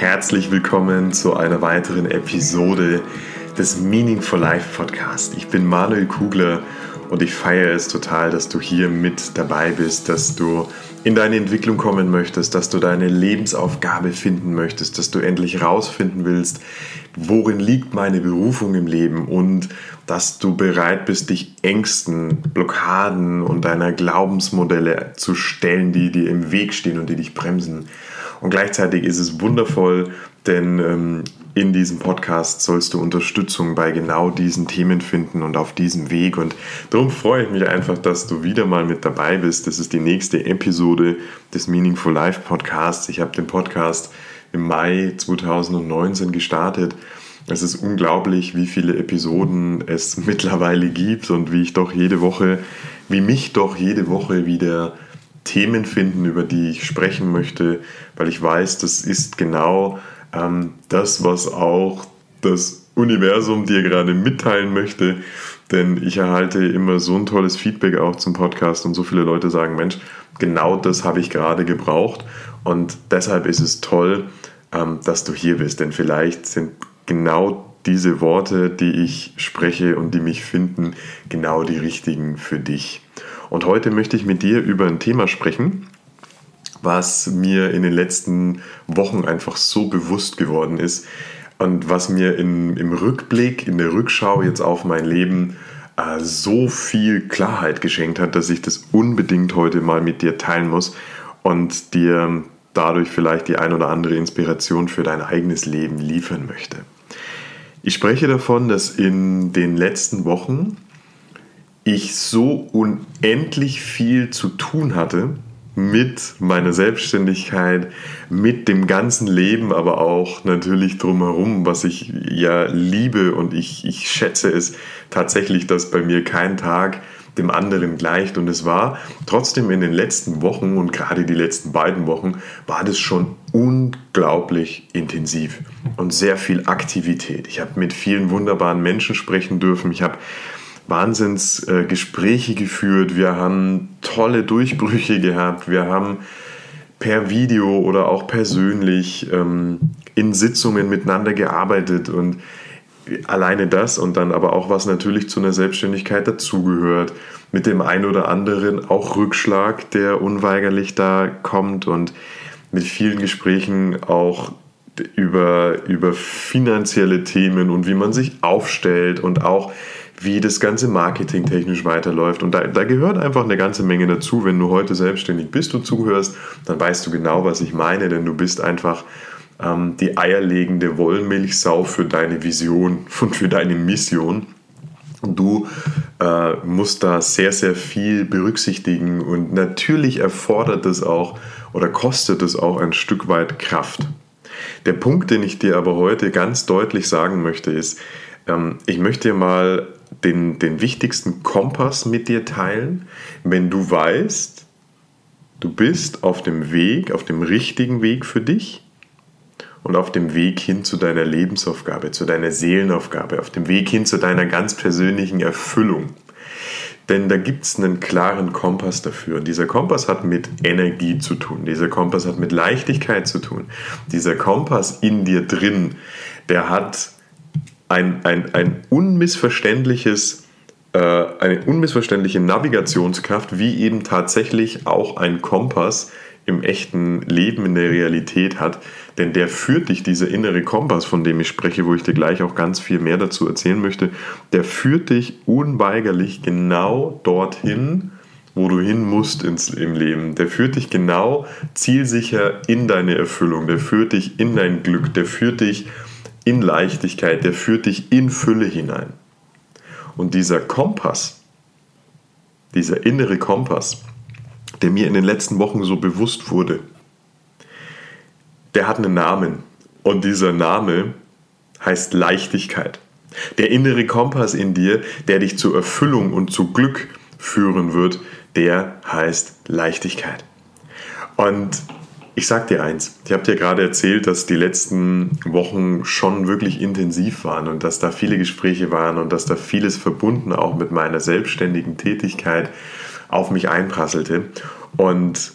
herzlich willkommen zu einer weiteren Episode des Meaningful Life Podcast. Ich bin Manuel Kugler und ich feiere es total, dass du hier mit dabei bist, dass du in deine Entwicklung kommen möchtest, dass du deine Lebensaufgabe finden möchtest, dass du endlich rausfinden willst, worin liegt meine Berufung im Leben und dass du bereit bist, dich Ängsten, Blockaden und deiner Glaubensmodelle zu stellen, die dir im Weg stehen und die dich bremsen. Und gleichzeitig ist es wundervoll, denn ähm, in diesem Podcast sollst du Unterstützung bei genau diesen Themen finden und auf diesem Weg. Und darum freue ich mich einfach, dass du wieder mal mit dabei bist. Das ist die nächste Episode des Meaningful Life Podcasts. Ich habe den Podcast im Mai 2019 gestartet. Es ist unglaublich, wie viele Episoden es mittlerweile gibt und wie ich doch jede Woche, wie mich doch jede Woche wieder Themen finden, über die ich sprechen möchte, weil ich weiß, das ist genau ähm, das, was auch das Universum dir gerade mitteilen möchte. Denn ich erhalte immer so ein tolles Feedback auch zum Podcast und so viele Leute sagen, Mensch, genau das habe ich gerade gebraucht. Und deshalb ist es toll, ähm, dass du hier bist. Denn vielleicht sind genau diese Worte, die ich spreche und die mich finden, genau die richtigen für dich. Und heute möchte ich mit dir über ein Thema sprechen, was mir in den letzten Wochen einfach so bewusst geworden ist und was mir in, im Rückblick, in der Rückschau jetzt auf mein Leben äh, so viel Klarheit geschenkt hat, dass ich das unbedingt heute mal mit dir teilen muss und dir dadurch vielleicht die ein oder andere Inspiration für dein eigenes Leben liefern möchte. Ich spreche davon, dass in den letzten Wochen ich so unendlich viel zu tun hatte mit meiner Selbstständigkeit, mit dem ganzen Leben, aber auch natürlich drumherum, was ich ja liebe und ich, ich schätze es tatsächlich, dass bei mir kein Tag dem anderen gleicht. Und es war trotzdem in den letzten Wochen und gerade die letzten beiden Wochen war das schon unglaublich intensiv und sehr viel Aktivität. Ich habe mit vielen wunderbaren Menschen sprechen dürfen. Ich habe Wahnsinnsgespräche äh, geführt, wir haben tolle Durchbrüche gehabt, wir haben per Video oder auch persönlich ähm, in Sitzungen miteinander gearbeitet. Und alleine das und dann aber auch was natürlich zu einer Selbstständigkeit dazugehört, mit dem einen oder anderen auch Rückschlag, der unweigerlich da kommt. Und mit vielen Gesprächen auch über, über finanzielle Themen und wie man sich aufstellt und auch wie das ganze Marketing technisch weiterläuft. Und da, da gehört einfach eine ganze Menge dazu. Wenn du heute selbstständig bist und zuhörst, dann weißt du genau, was ich meine, denn du bist einfach ähm, die eierlegende Wollmilchsau für deine Vision und für deine Mission. Du äh, musst da sehr, sehr viel berücksichtigen und natürlich erfordert es auch oder kostet es auch ein Stück weit Kraft. Der Punkt, den ich dir aber heute ganz deutlich sagen möchte, ist, ähm, ich möchte dir mal den, den wichtigsten Kompass mit dir teilen, wenn du weißt, du bist auf dem Weg, auf dem richtigen Weg für dich und auf dem Weg hin zu deiner Lebensaufgabe, zu deiner Seelenaufgabe, auf dem Weg hin zu deiner ganz persönlichen Erfüllung. Denn da gibt es einen klaren Kompass dafür. Und dieser Kompass hat mit Energie zu tun. Dieser Kompass hat mit Leichtigkeit zu tun. Dieser Kompass in dir drin, der hat ein, ein, ein unmissverständliches, äh, eine unmissverständliche Navigationskraft, wie eben tatsächlich auch ein Kompass im echten Leben, in der Realität hat. Denn der führt dich, dieser innere Kompass, von dem ich spreche, wo ich dir gleich auch ganz viel mehr dazu erzählen möchte, der führt dich unweigerlich genau dorthin, wo du hin musst ins, im Leben. Der führt dich genau zielsicher in deine Erfüllung. Der führt dich in dein Glück. Der führt dich in Leichtigkeit, der führt dich in Fülle hinein. Und dieser Kompass, dieser innere Kompass, der mir in den letzten Wochen so bewusst wurde, der hat einen Namen. Und dieser Name heißt Leichtigkeit. Der innere Kompass in dir, der dich zur Erfüllung und zu Glück führen wird, der heißt Leichtigkeit. Und ich sag dir eins, ich habe dir gerade erzählt, dass die letzten Wochen schon wirklich intensiv waren und dass da viele Gespräche waren und dass da vieles verbunden auch mit meiner selbstständigen Tätigkeit auf mich einprasselte. Und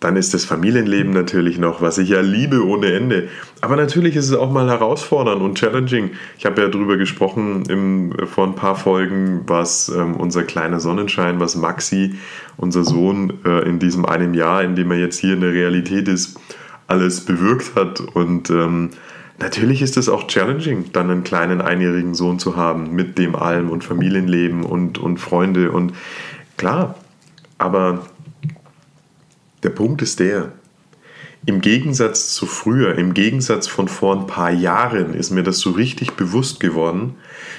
dann ist das Familienleben natürlich noch, was ich ja liebe ohne Ende. Aber natürlich ist es auch mal herausfordernd und challenging. Ich habe ja darüber gesprochen im, vor ein paar Folgen, was ähm, unser kleiner Sonnenschein, was Maxi, unser Sohn, äh, in diesem einem Jahr, in dem er jetzt hier in der Realität ist, alles bewirkt hat. Und ähm, natürlich ist es auch challenging, dann einen kleinen einjährigen Sohn zu haben, mit dem allem und Familienleben und, und Freunde und klar. Aber der Punkt ist der, im Gegensatz zu früher, im Gegensatz von vor ein paar Jahren, ist mir das so richtig bewusst geworden,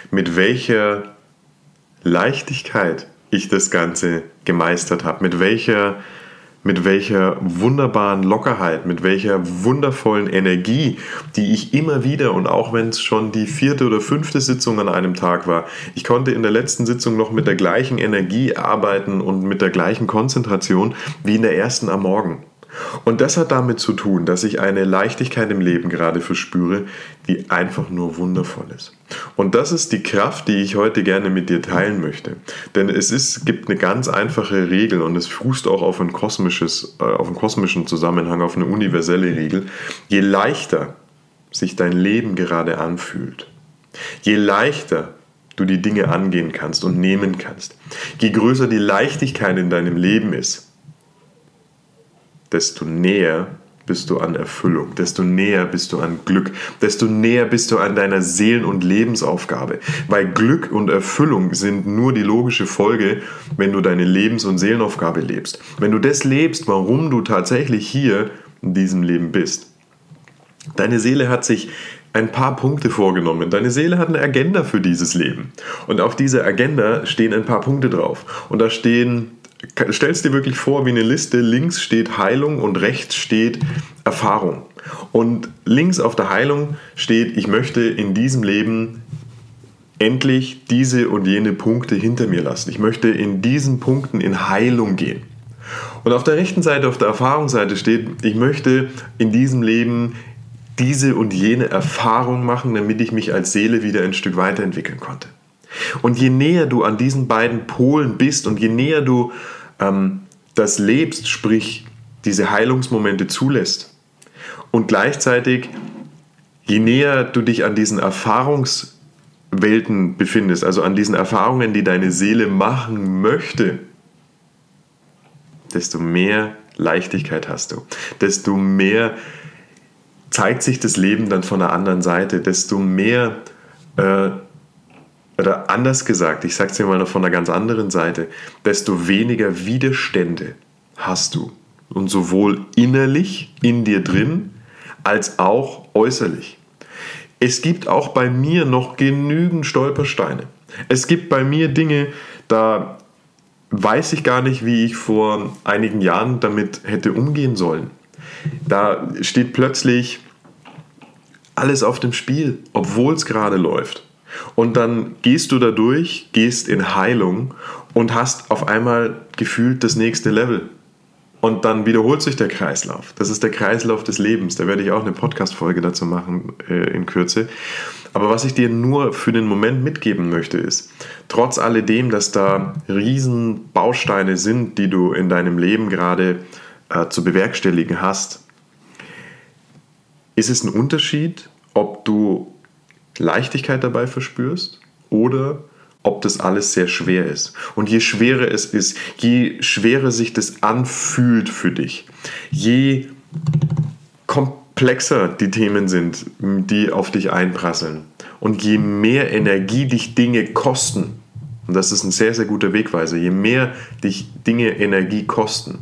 mit welcher Leichtigkeit ich das Ganze gemeistert habe, mit welcher, mit welcher wunderbaren Lockerheit, mit welcher wundervollen Energie, die ich immer wieder und auch wenn es schon die vierte oder fünfte Sitzung an einem Tag war, ich konnte in der letzten Sitzung noch mit der gleichen Energie arbeiten und mit der gleichen Konzentration wie in der ersten am Morgen. Und das hat damit zu tun, dass ich eine Leichtigkeit im Leben gerade verspüre, die einfach nur wundervoll ist. Und das ist die Kraft, die ich heute gerne mit dir teilen möchte. Denn es ist, gibt eine ganz einfache Regel und es fußt auch auf, ein kosmisches, äh, auf einen kosmischen Zusammenhang, auf eine universelle Regel. Je leichter sich dein Leben gerade anfühlt, je leichter du die Dinge angehen kannst und nehmen kannst, je größer die Leichtigkeit in deinem Leben ist, desto näher bist du an Erfüllung, desto näher bist du an Glück, desto näher bist du an deiner Seelen- und Lebensaufgabe. Weil Glück und Erfüllung sind nur die logische Folge, wenn du deine Lebens- und Seelenaufgabe lebst. Wenn du das lebst, warum du tatsächlich hier in diesem Leben bist. Deine Seele hat sich ein paar Punkte vorgenommen. Deine Seele hat eine Agenda für dieses Leben. Und auf dieser Agenda stehen ein paar Punkte drauf. Und da stehen stellst dir wirklich vor wie eine Liste, links steht Heilung und rechts steht Erfahrung. Und links auf der Heilung steht, ich möchte in diesem Leben endlich diese und jene Punkte hinter mir lassen. Ich möchte in diesen Punkten in Heilung gehen. Und auf der rechten Seite, auf der Erfahrungsseite steht, ich möchte in diesem Leben diese und jene Erfahrung machen, damit ich mich als Seele wieder ein Stück weiterentwickeln konnte. Und je näher du an diesen beiden Polen bist und je näher du ähm, das lebst, sprich diese Heilungsmomente zulässt und gleichzeitig je näher du dich an diesen Erfahrungswelten befindest, also an diesen Erfahrungen, die deine Seele machen möchte, desto mehr Leichtigkeit hast du, desto mehr zeigt sich das Leben dann von der anderen Seite, desto mehr äh, oder anders gesagt, ich sage es dir mal noch von einer ganz anderen Seite, desto weniger Widerstände hast du. Und sowohl innerlich in dir drin, als auch äußerlich. Es gibt auch bei mir noch genügend Stolpersteine. Es gibt bei mir Dinge, da weiß ich gar nicht, wie ich vor einigen Jahren damit hätte umgehen sollen. Da steht plötzlich alles auf dem Spiel, obwohl es gerade läuft. Und dann gehst du da durch, gehst in Heilung und hast auf einmal gefühlt das nächste Level. Und dann wiederholt sich der Kreislauf. Das ist der Kreislauf des Lebens. Da werde ich auch eine Podcast-Folge dazu machen äh, in Kürze. Aber was ich dir nur für den Moment mitgeben möchte, ist, trotz alledem, dass da riesen Bausteine sind, die du in deinem Leben gerade äh, zu bewerkstelligen hast, ist es ein Unterschied, ob du Leichtigkeit dabei verspürst oder ob das alles sehr schwer ist. Und je schwerer es ist, je schwerer sich das anfühlt für dich, je komplexer die Themen sind, die auf dich einprasseln und je mehr Energie dich Dinge kosten, und das ist ein sehr, sehr guter Wegweiser, je mehr dich Dinge Energie kosten,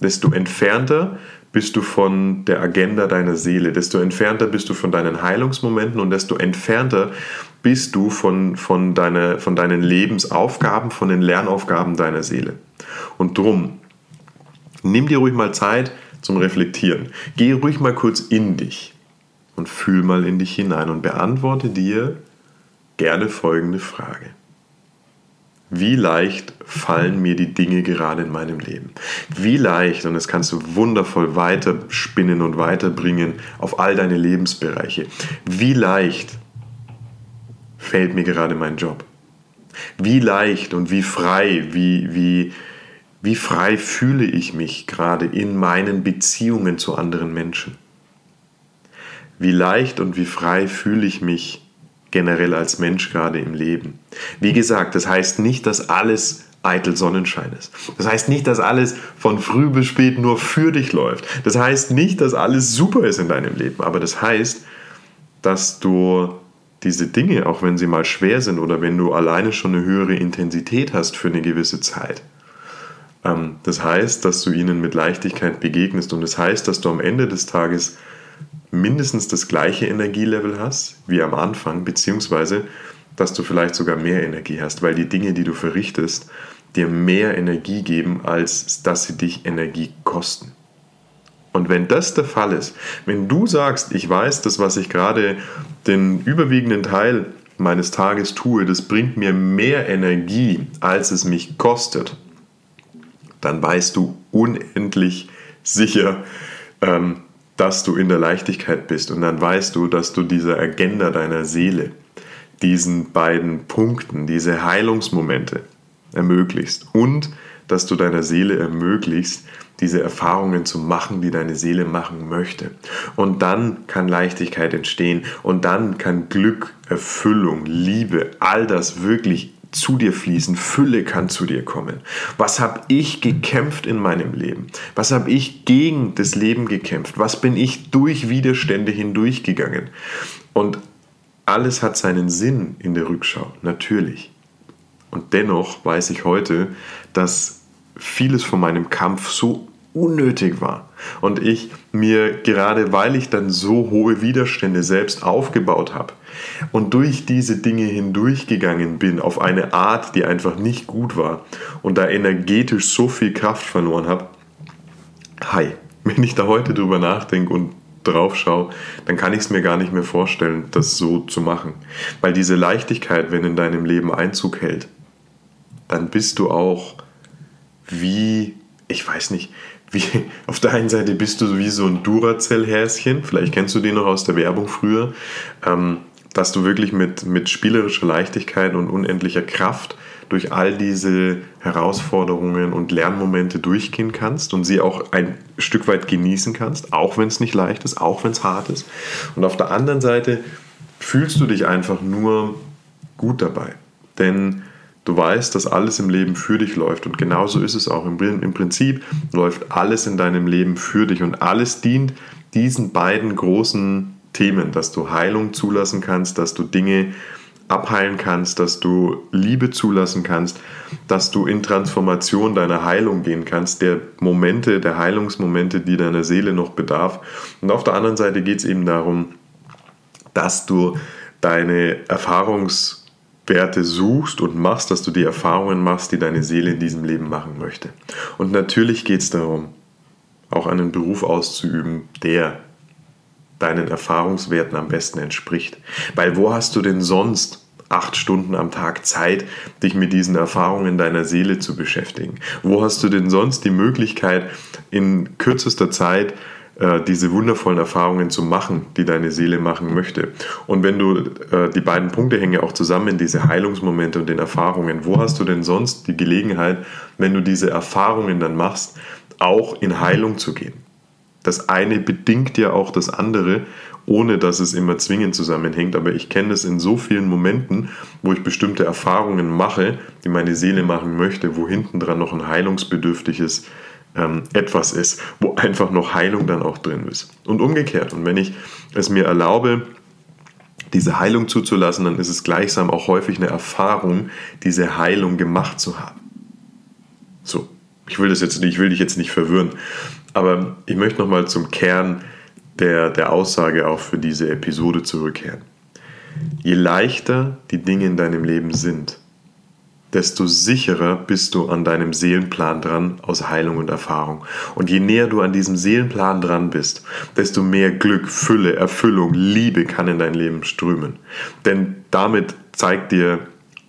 desto entfernter bist du von der Agenda deiner Seele, desto entfernter bist du von deinen Heilungsmomenten und desto entfernter bist du von, von, deine, von deinen Lebensaufgaben, von den Lernaufgaben deiner Seele. Und drum, nimm dir ruhig mal Zeit zum Reflektieren. Geh ruhig mal kurz in dich und fühl mal in dich hinein und beantworte dir gerne folgende Frage. Wie leicht fallen mir die Dinge gerade in meinem Leben? Wie leicht, und das kannst du wundervoll weiterspinnen und weiterbringen auf all deine Lebensbereiche, wie leicht fällt mir gerade mein Job? Wie leicht und wie frei, wie, wie, Wie frei fühle ich mich gerade in meinen Beziehungen zu anderen Menschen? Wie leicht und wie frei fühle ich mich generell als Mensch gerade im Leben? Wie gesagt, das heißt nicht, dass alles eitel Sonnenschein ist. Das heißt nicht, dass alles von früh bis spät nur für dich läuft. Das heißt nicht, dass alles super ist in deinem Leben. Aber das heißt, dass du diese Dinge, auch wenn sie mal schwer sind oder wenn du alleine schon eine höhere Intensität hast für eine gewisse Zeit, ähm, das heißt, dass du ihnen mit Leichtigkeit begegnest und das heißt, dass du am Ende des Tages mindestens das gleiche Energielevel hast wie am Anfang, beziehungsweise dass du vielleicht sogar mehr Energie hast, weil die Dinge, die du verrichtest, dir mehr Energie geben, als dass sie dich Energie kosten. Und wenn das der Fall ist, wenn du sagst, ich weiß, das, was ich gerade den überwiegenden Teil meines Tages tue, das bringt mir mehr Energie, als es mich kostet, dann weißt du unendlich sicher, ähm, dass du in der Leichtigkeit bist. Und dann weißt du, dass du dieser Agenda deiner Seele, diesen beiden Punkten, diese Heilungsmomente ermöglicht und dass du deiner Seele ermöglicht, diese Erfahrungen zu machen, die deine Seele machen möchte. Und dann kann Leichtigkeit entstehen und dann kann Glück, Erfüllung, Liebe, all das wirklich zu dir fließen, Fülle kann zu dir kommen. Was habe ich gekämpft in meinem Leben? Was habe ich gegen das Leben gekämpft? Was bin ich durch Widerstände hindurchgegangen? Und alles hat seinen Sinn in der Rückschau, natürlich. Und dennoch weiß ich heute, dass vieles von meinem Kampf so unnötig war. Und ich mir gerade, weil ich dann so hohe Widerstände selbst aufgebaut habe und durch diese Dinge hindurchgegangen bin auf eine Art, die einfach nicht gut war und da energetisch so viel Kraft verloren habe, hi, wenn ich da heute drüber nachdenke und drauf schaue, dann kann ich es mir gar nicht mehr vorstellen, das so zu machen. Weil diese Leichtigkeit, wenn in deinem Leben Einzug hält, dann bist du auch wie, ich weiß nicht, wie, auf der einen Seite bist du wie so ein Duracell-Häschen, vielleicht kennst du den noch aus der Werbung früher, ähm, dass du wirklich mit, mit spielerischer Leichtigkeit und unendlicher Kraft durch all diese Herausforderungen und Lernmomente durchgehen kannst und sie auch ein Stück weit genießen kannst, auch wenn es nicht leicht ist, auch wenn es hart ist. Und auf der anderen Seite fühlst du dich einfach nur gut dabei. Denn Du weißt, dass alles im Leben für dich läuft und genauso ist es auch. Im, Prinzip läuft alles in deinem Leben für dich und alles dient diesen beiden großen Themen, dass du Heilung zulassen kannst, dass du Dinge abheilen kannst, dass du Liebe zulassen kannst, dass du in Transformation deiner Heilung gehen kannst, der Momente, der Heilungsmomente, die deiner Seele noch bedarf. Und auf der anderen Seite geht es eben darum, dass du deine Erfahrungs- Werte suchst und machst, dass du die Erfahrungen machst, die deine Seele in diesem Leben machen möchte. Und natürlich geht es darum, auch einen Beruf auszuüben, der deinen Erfahrungswerten am besten entspricht. Weil wo hast du denn sonst acht Stunden am Tag Zeit, dich mit diesen Erfahrungen deiner Seele zu beschäftigen? Wo hast du denn sonst die Möglichkeit, in kürzester Zeit äh, diese wundervollen Erfahrungen zu machen, die deine Seele machen möchte. Und wenn du äh, die beiden Punkte hängen auch zusammen, diese Heilungsmomente und den Erfahrungen, wo hast du denn sonst die Gelegenheit, wenn du diese Erfahrungen dann machst, auch in Heilung zu gehen? Das eine bedingt ja auch das andere, ohne dass es immer zwingend zusammenhängt. Aber ich kenne es in so vielen Momenten, wo ich bestimmte Erfahrungen mache, die meine Seele machen möchte, wo hinten dran noch ein heilungsbedürftiges ähm, etwas ist, wo einfach noch Heilung dann auch drin ist. Und umgekehrt. Und wenn ich es mir erlaube, diese Heilung zuzulassen, dann ist es gleichsam auch häufig eine Erfahrung, diese Heilung gemacht zu haben. So, ich will das jetzt ich will dich jetzt nicht verwirren, aber ich möchte nochmal zum Kern der, der Aussage auch für diese Episode zurückkehren. Je leichter die Dinge in deinem Leben sind, desto sicherer bist du an deinem Seelenplan dran aus Heilung und Erfahrung. Und je näher du an diesem Seelenplan dran bist, desto mehr Glück, Fülle, Erfüllung, Liebe kann in dein Leben strömen. Denn damit zeigt dir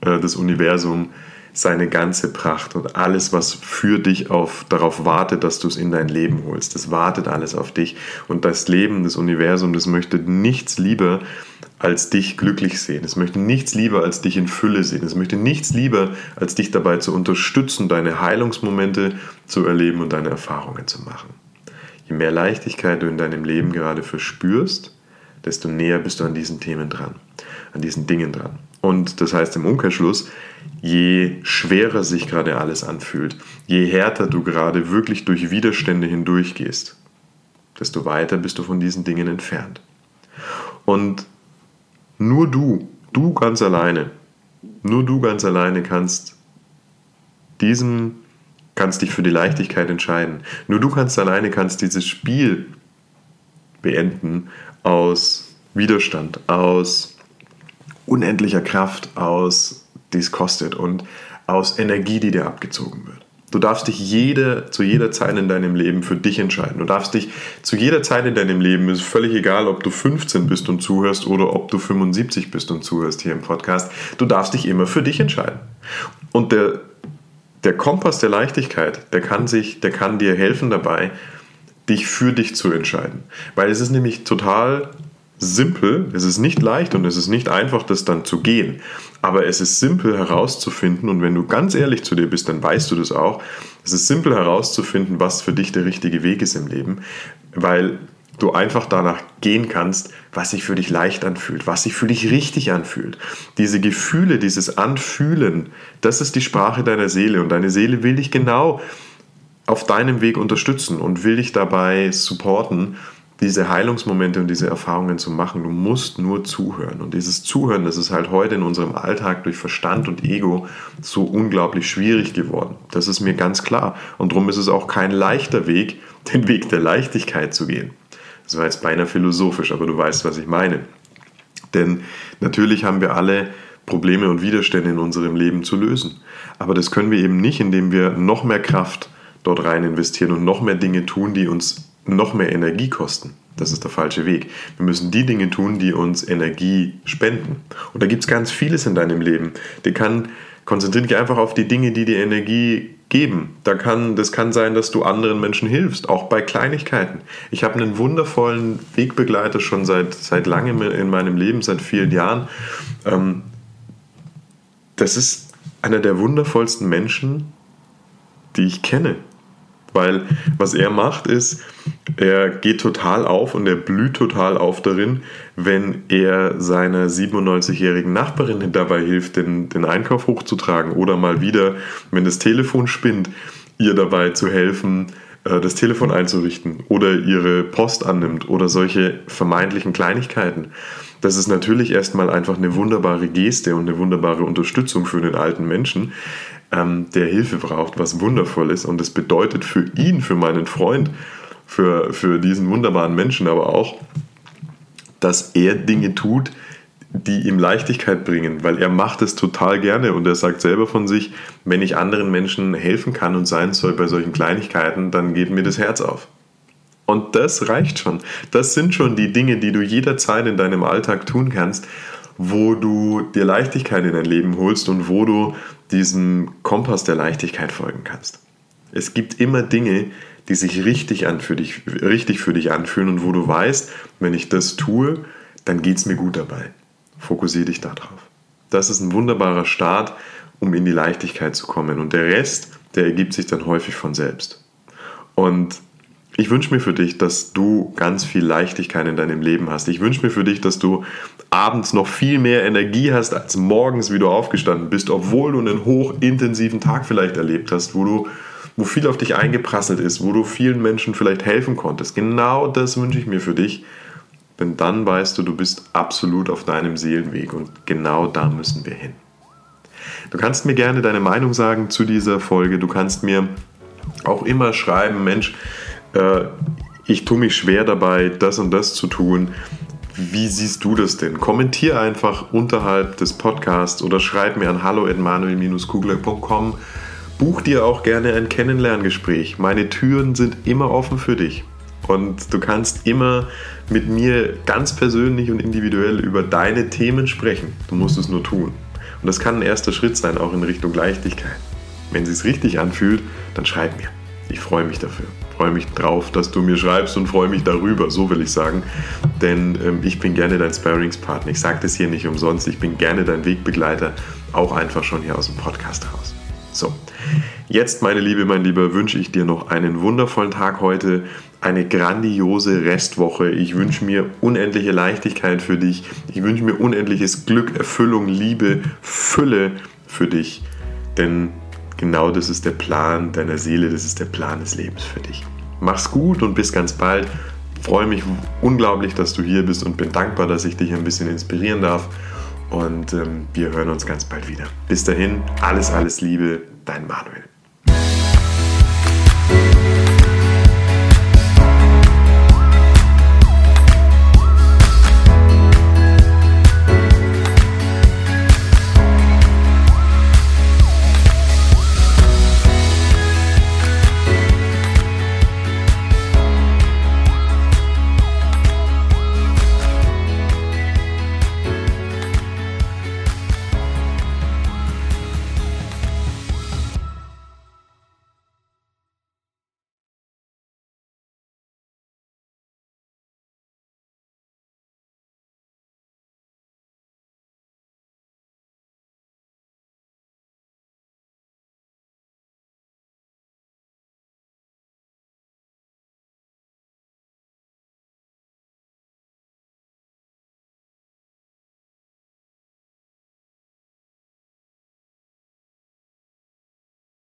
äh, das Universum seine ganze Pracht und alles, was für dich auf, darauf wartet, dass du es in dein Leben holst. Das wartet alles auf dich. Und das Leben, das Universum, das möchte nichts lieber, als dich glücklich sehen. Es möchte nichts lieber als dich in Fülle sehen. Es möchte nichts lieber als dich dabei zu unterstützen, deine Heilungsmomente zu erleben und deine Erfahrungen zu machen. Je mehr Leichtigkeit du in deinem Leben gerade verspürst, desto näher bist du an diesen Themen dran, an diesen Dingen dran. Und das heißt im Umkehrschluss, je schwerer sich gerade alles anfühlt, je härter du gerade wirklich durch Widerstände hindurchgehst, desto weiter bist du von diesen Dingen entfernt. Und nur du, du ganz alleine, nur du ganz alleine kannst diesem, kannst dich für die Leichtigkeit entscheiden. Nur du kannst alleine kannst dieses Spiel beenden aus Widerstand, aus unendlicher Kraft, aus die es kostet und aus Energie, die dir abgezogen wird. Du darfst dich jede, zu jeder Zeit in deinem Leben für dich entscheiden. Du darfst dich zu jeder Zeit in deinem Leben, ist völlig egal, ob du 15 bist und zuhörst oder ob du 75 bist und zuhörst hier im Podcast, du darfst dich immer für dich entscheiden. Und der, der Kompass der Leichtigkeit, der kann, sich, der kann dir helfen dabei, dich für dich zu entscheiden. Weil es ist nämlich total simpel, es ist nicht leicht und es ist nicht einfach, das dann zu gehen. Aber es ist simpel herauszufinden und wenn du ganz ehrlich zu dir bist, dann weißt du das auch. Es ist simpel herauszufinden, was für dich der richtige Weg ist im Leben, weil du einfach danach gehen kannst, was sich für dich leicht anfühlt, was sich für dich richtig anfühlt. Diese Gefühle, dieses Anfühlen, das ist die Sprache deiner Seele und deine Seele will dich genau auf deinem Weg unterstützen und will dich dabei supporten diese Heilungsmomente und diese Erfahrungen zu machen. Du musst nur zuhören. Und dieses Zuhören, das ist halt heute in unserem Alltag durch Verstand und Ego so unglaublich schwierig geworden. Das ist mir ganz klar. Und darum ist es auch kein leichter Weg, den Weg der Leichtigkeit zu gehen. Das war jetzt beinahe philosophisch, aber du weißt, was ich meine. Denn natürlich haben wir alle Probleme und Widerstände in unserem Leben zu lösen. Aber das können wir eben nicht, indem wir noch mehr Kraft dort rein investieren und noch mehr Dinge tun, die uns noch mehr Energie kosten. Das ist der falsche Weg. Wir müssen die Dinge tun, die uns Energie spenden. Und da gibt es ganz vieles in deinem Leben. Die kann, konzentriere dich einfach auf die Dinge, die dir Energie geben. Da kann, das kann sein, dass du anderen Menschen hilfst, auch bei Kleinigkeiten. Ich habe einen wundervollen Wegbegleiter schon seit, seit langem in meinem Leben, seit vielen Jahren. Ähm, das ist einer der wundervollsten Menschen, die ich kenne. Weil was er macht ist, er geht total auf und er blüht total auf darin, wenn er seiner 97-jährigen Nachbarin dabei hilft, den, den Einkauf hochzutragen oder mal wieder, wenn das Telefon spinnt, ihr dabei zu helfen, äh, das Telefon einzurichten oder ihre Post annimmt oder solche vermeintlichen Kleinigkeiten. Das ist natürlich erstmal einfach eine wunderbare Geste und eine wunderbare Unterstützung für den alten Menschen, ähm, der Hilfe braucht, was wundervoll ist. Und das bedeutet für ihn, für meinen Freund, für, für diesen wunderbaren Menschen aber auch, dass er Dinge tut, die ihm Leichtigkeit bringen, weil er macht es total gerne und er sagt selber von sich, wenn ich anderen Menschen helfen kann und sein soll bei solchen Kleinigkeiten, dann geht mir das Herz auf. Und das reicht schon. Das sind schon die Dinge, die du jederzeit in deinem Alltag tun kannst, wo du dir Leichtigkeit in dein Leben holst und wo du diesem Kompass der Leichtigkeit folgen kannst. Es gibt immer Dinge, die sich richtig, an für dich, richtig für dich anfühlen und wo du weißt, wenn ich das tue, dann geht es mir gut dabei. Fokussiere dich darauf. Das ist ein wunderbarer Start, um in die Leichtigkeit zu kommen. Und der Rest, der ergibt sich dann häufig von selbst. Und ich wünsche mir für dich, dass du ganz viel Leichtigkeit in deinem Leben hast. Ich wünsche mir für dich, dass du abends noch viel mehr Energie hast als morgens, wie du aufgestanden bist, obwohl du einen hochintensiven Tag vielleicht erlebt hast, wo du wo viel auf dich eingeprasselt ist, wo du vielen Menschen vielleicht helfen konntest. Genau das wünsche ich mir für dich, denn dann weißt du, du bist absolut auf deinem Seelenweg und genau da müssen wir hin. Du kannst mir gerne deine Meinung sagen zu dieser Folge. Du kannst mir auch immer schreiben, Mensch, äh, ich tue mich schwer dabei, das und das zu tun. Wie siehst du das denn? Kommentier einfach unterhalb des Podcasts oder schreib mir an hallo@manuel-kugler.com. Buch dir auch gerne ein Kennenlerngespräch. Meine Türen sind immer offen für dich. Und du kannst immer mit mir ganz persönlich und individuell über deine Themen sprechen. Du musst es nur tun. Und das kann ein erster Schritt sein, auch in Richtung Leichtigkeit. Wenn es sich richtig anfühlt, dann schreib mir. Ich freue mich dafür freue mich drauf, dass du mir schreibst und freue mich darüber, so will ich sagen. Denn ähm, ich bin gerne dein Sparringspartner. Ich sage das hier nicht umsonst. Ich bin gerne dein Wegbegleiter, auch einfach schon hier aus dem Podcast raus. So, jetzt, meine Liebe, mein Lieber, wünsche ich dir noch einen wundervollen Tag heute, eine grandiose Restwoche. Ich wünsche mir unendliche Leichtigkeit für dich. Ich wünsche mir unendliches Glück, Erfüllung, Liebe, Fülle für dich. Denn genau das ist der Plan deiner Seele, das ist der Plan des Lebens für dich. Mach's gut und bis ganz bald. freue mich unglaublich, dass du hier bist und bin dankbar, dass ich dich ein bisschen inspirieren darf. Und ähm, wir hören uns ganz bald wieder. Bis dahin, alles, alles Liebe, dein Manuel.